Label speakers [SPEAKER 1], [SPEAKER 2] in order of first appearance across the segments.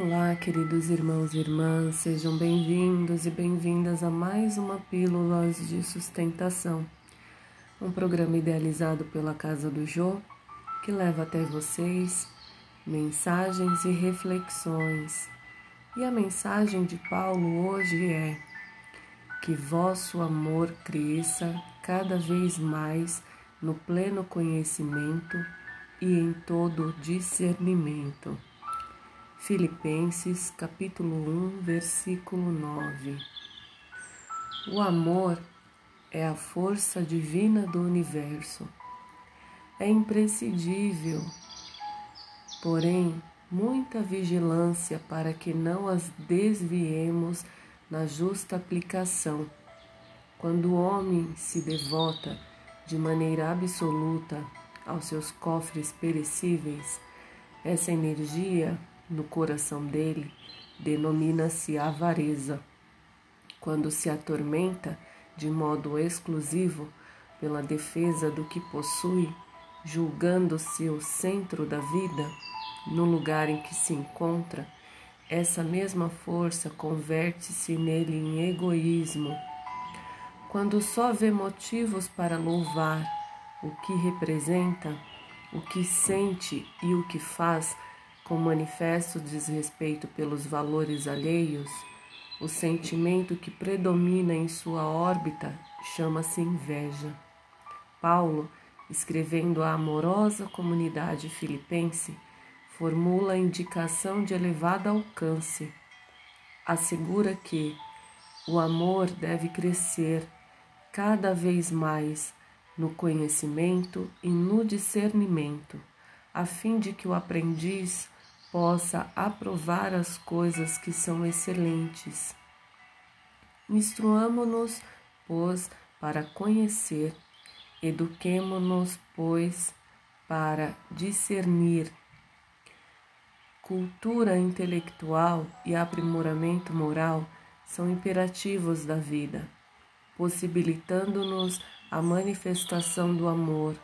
[SPEAKER 1] Olá, queridos irmãos e irmãs, sejam bem-vindos e bem-vindas a mais uma Pílulas de Sustentação, um programa idealizado pela Casa do Jô que leva até vocês mensagens e reflexões. E a mensagem de Paulo hoje é: que vosso amor cresça cada vez mais no pleno conhecimento e em todo discernimento. Filipenses capítulo 1, versículo 9. O amor é a força divina do universo. É imprescindível, porém, muita vigilância para que não as desviemos na justa aplicação. Quando o homem se devota de maneira absoluta aos seus cofres perecíveis, essa energia no coração dele denomina-se avareza. Quando se atormenta de modo exclusivo pela defesa do que possui, julgando-se o centro da vida, no lugar em que se encontra, essa mesma força converte-se nele em egoísmo. Quando só vê motivos para louvar o que representa, o que sente e o que faz, com manifesto desrespeito pelos valores alheios, o sentimento que predomina em sua órbita chama-se inveja. Paulo, escrevendo à amorosa comunidade filipense, formula indicação de elevado alcance. Assegura que o amor deve crescer cada vez mais no conhecimento e no discernimento, a fim de que o aprendiz possa aprovar as coisas que são excelentes. Instruamo-nos, pois, para conhecer, eduquemo-nos, pois, para discernir. Cultura intelectual e aprimoramento moral são imperativos da vida, possibilitando-nos a manifestação do amor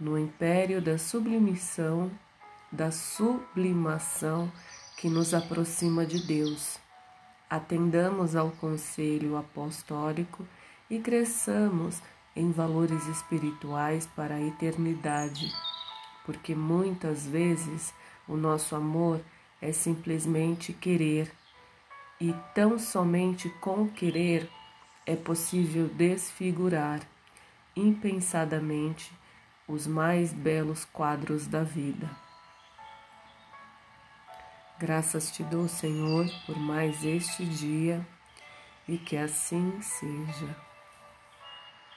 [SPEAKER 1] no império da sublimissão da sublimação que nos aproxima de Deus. Atendamos ao conselho apostólico e cresçamos em valores espirituais para a eternidade, porque muitas vezes o nosso amor é simplesmente querer, e tão somente com querer é possível desfigurar impensadamente os mais belos quadros da vida. Graças te dou, Senhor, por mais este dia e que assim seja.